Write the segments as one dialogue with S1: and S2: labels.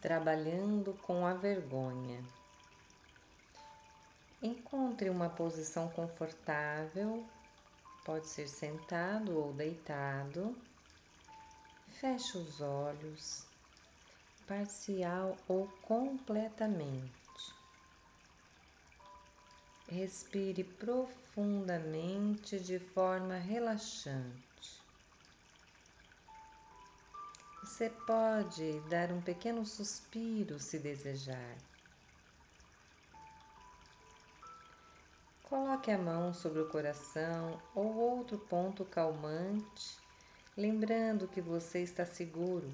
S1: trabalhando com a vergonha. Encontre uma posição confortável, pode ser sentado ou deitado. Feche os olhos, parcial ou completamente. Respire profundamente de forma relaxante. Você pode dar um pequeno suspiro se desejar. Coloque a mão sobre o coração ou outro ponto calmante, lembrando que você está seguro,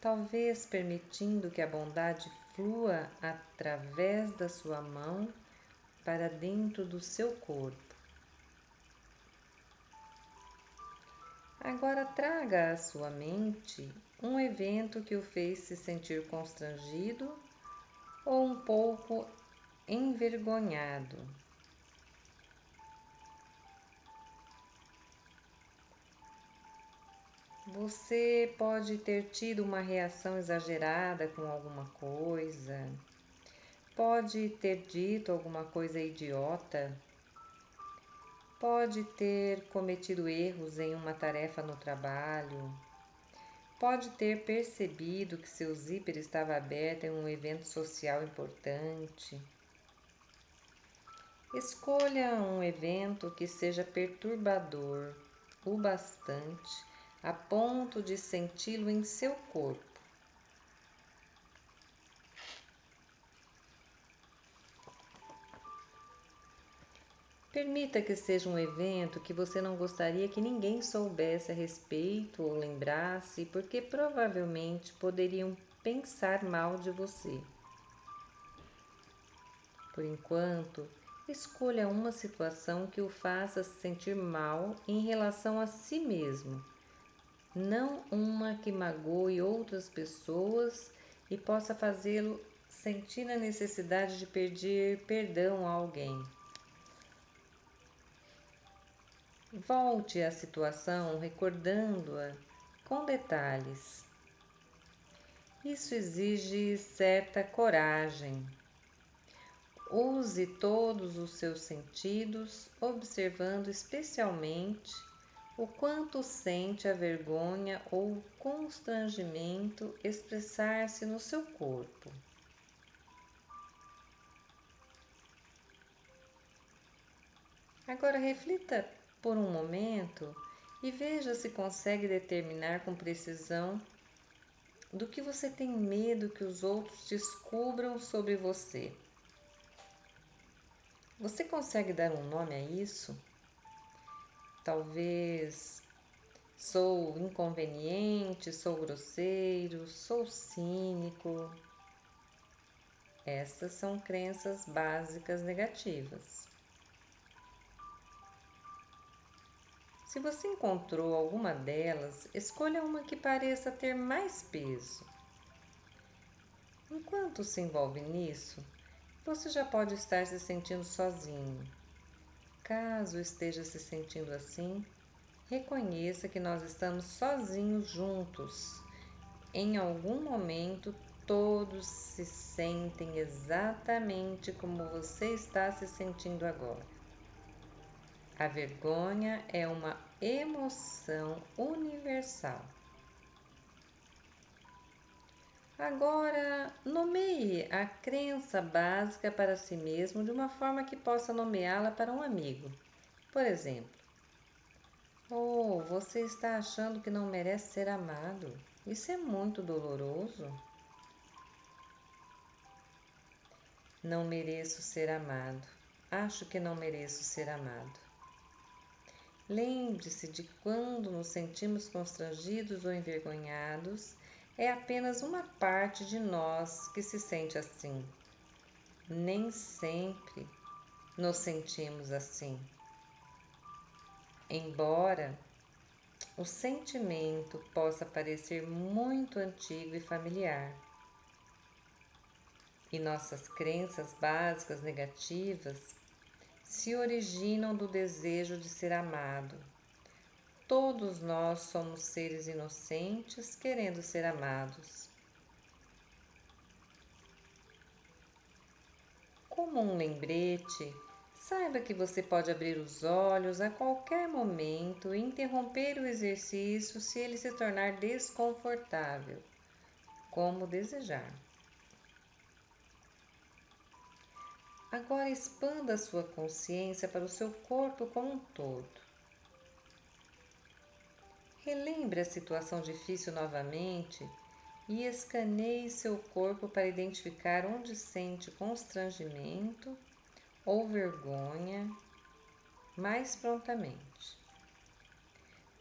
S1: talvez permitindo que a bondade flua através da sua mão para dentro do seu corpo. Agora traga à sua mente um evento que o fez se sentir constrangido ou um pouco envergonhado. Você pode ter tido uma reação exagerada com alguma coisa, pode ter dito alguma coisa idiota, pode ter cometido erros em uma tarefa no trabalho, pode ter percebido que seu zíper estava aberto em um evento social importante. Escolha um evento que seja perturbador o bastante a ponto de senti-lo em seu corpo. Permita que seja um evento que você não gostaria que ninguém soubesse a respeito ou lembrasse, porque provavelmente poderiam pensar mal de você. Por enquanto, escolha uma situação que o faça se sentir mal em relação a si mesmo não uma que magoe outras pessoas e possa fazê-lo sentir a necessidade de pedir perdão a alguém. Volte à situação recordando-a com detalhes. Isso exige certa coragem. Use todos os seus sentidos, observando especialmente o quanto sente a vergonha ou constrangimento expressar-se no seu corpo. Agora reflita por um momento e veja se consegue determinar com precisão do que você tem medo que os outros descubram sobre você. Você consegue dar um nome a isso? Talvez sou inconveniente, sou grosseiro, sou cínico. Estas são crenças básicas negativas. Se você encontrou alguma delas, escolha uma que pareça ter mais peso. Enquanto se envolve nisso, você já pode estar se sentindo sozinho Caso esteja se sentindo assim, reconheça que nós estamos sozinhos juntos. Em algum momento, todos se sentem exatamente como você está se sentindo agora. A vergonha é uma emoção universal. Agora, nomeie a crença básica para si mesmo de uma forma que possa nomeá-la para um amigo. Por exemplo, Oh, você está achando que não merece ser amado? Isso é muito doloroso. Não mereço ser amado. Acho que não mereço ser amado. Lembre-se de quando nos sentimos constrangidos ou envergonhados é apenas uma parte de nós que se sente assim. Nem sempre nos sentimos assim. Embora o sentimento possa parecer muito antigo e familiar, e nossas crenças básicas negativas se originam do desejo de ser amado. Todos nós somos seres inocentes querendo ser amados. Como um lembrete, Saiba que você pode abrir os olhos a qualquer momento e interromper o exercício se ele se tornar desconfortável, como desejar. Agora expanda a sua consciência para o seu corpo como um todo. Relembre a situação difícil novamente e escaneie seu corpo para identificar onde sente constrangimento ou vergonha mais prontamente.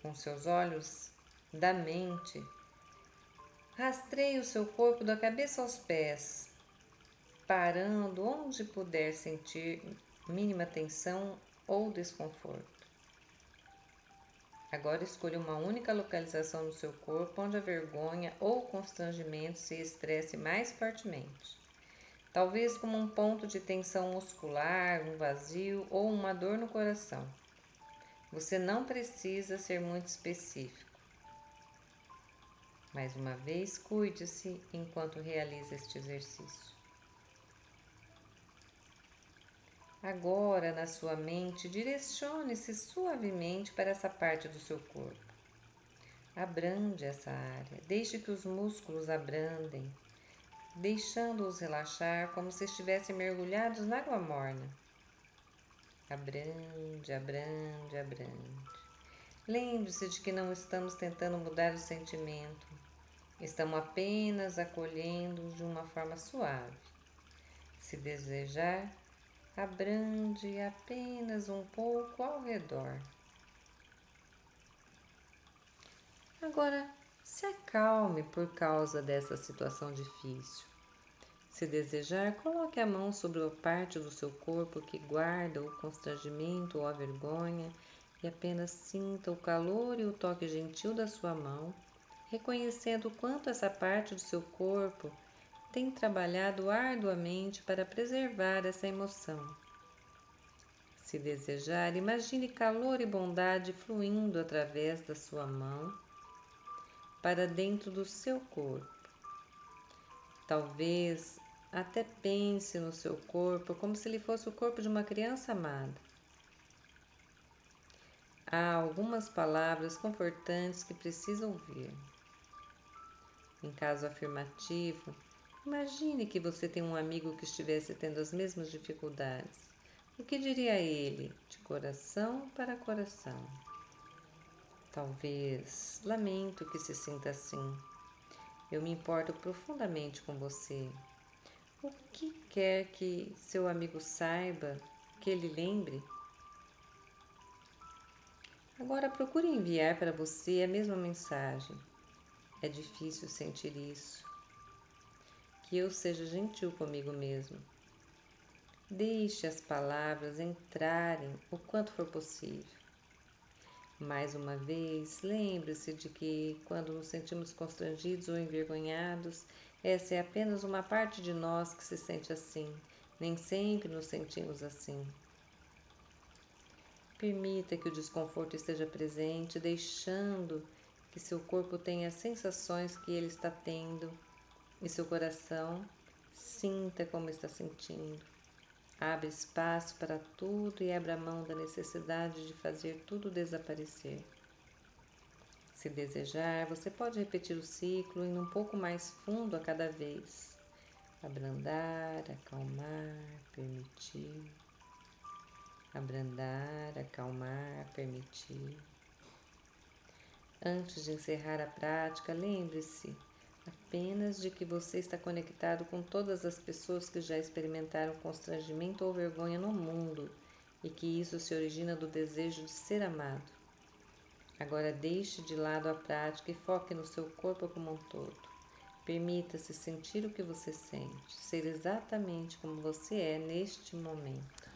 S1: Com seus olhos da mente, rastreie o seu corpo da cabeça aos pés, parando onde puder sentir mínima tensão ou desconforto. Agora escolha uma única localização no seu corpo onde a vergonha ou constrangimento se expresse mais fortemente. Talvez como um ponto de tensão muscular, um vazio ou uma dor no coração. Você não precisa ser muito específico. Mais uma vez, cuide-se enquanto realiza este exercício. Agora, na sua mente, direcione-se suavemente para essa parte do seu corpo. Abrande essa área, deixe que os músculos abrandem, deixando-os relaxar como se estivessem mergulhados na água morna. Abrande, abrande, abrande. Lembre-se de que não estamos tentando mudar o sentimento, estamos apenas acolhendo de uma forma suave. Se desejar, abrande apenas um pouco ao redor. Agora, se acalme por causa dessa situação difícil. Se desejar, coloque a mão sobre a parte do seu corpo que guarda o constrangimento ou a vergonha e apenas sinta o calor e o toque gentil da sua mão, reconhecendo quanto essa parte do seu corpo tem trabalhado arduamente para preservar essa emoção. Se desejar, imagine calor e bondade fluindo através da sua mão para dentro do seu corpo. Talvez até pense no seu corpo como se ele fosse o corpo de uma criança amada. Há algumas palavras confortantes que precisa ouvir. Em caso afirmativo, Imagine que você tem um amigo que estivesse tendo as mesmas dificuldades. O que diria ele, de coração para coração? Talvez, lamento que se sinta assim. Eu me importo profundamente com você. O que quer que seu amigo saiba, que ele lembre? Agora procure enviar para você a mesma mensagem. É difícil sentir isso que eu seja gentil comigo mesmo. Deixe as palavras entrarem o quanto for possível. Mais uma vez, lembre-se de que, quando nos sentimos constrangidos ou envergonhados, essa é apenas uma parte de nós que se sente assim. Nem sempre nos sentimos assim. Permita que o desconforto esteja presente, deixando que seu corpo tenha as sensações que ele está tendo e seu coração sinta como está sentindo. Abre espaço para tudo e abra mão da necessidade de fazer tudo desaparecer. Se desejar, você pode repetir o ciclo indo um pouco mais fundo a cada vez. Abrandar, acalmar, permitir. Abrandar, acalmar, permitir. Antes de encerrar a prática, lembre-se apenas de que você está conectado com todas as pessoas que já experimentaram constrangimento ou vergonha no mundo e que isso se origina do desejo de ser amado. Agora deixe de lado a prática e foque no seu corpo como um todo. Permita-se sentir o que você sente, ser exatamente como você é neste momento.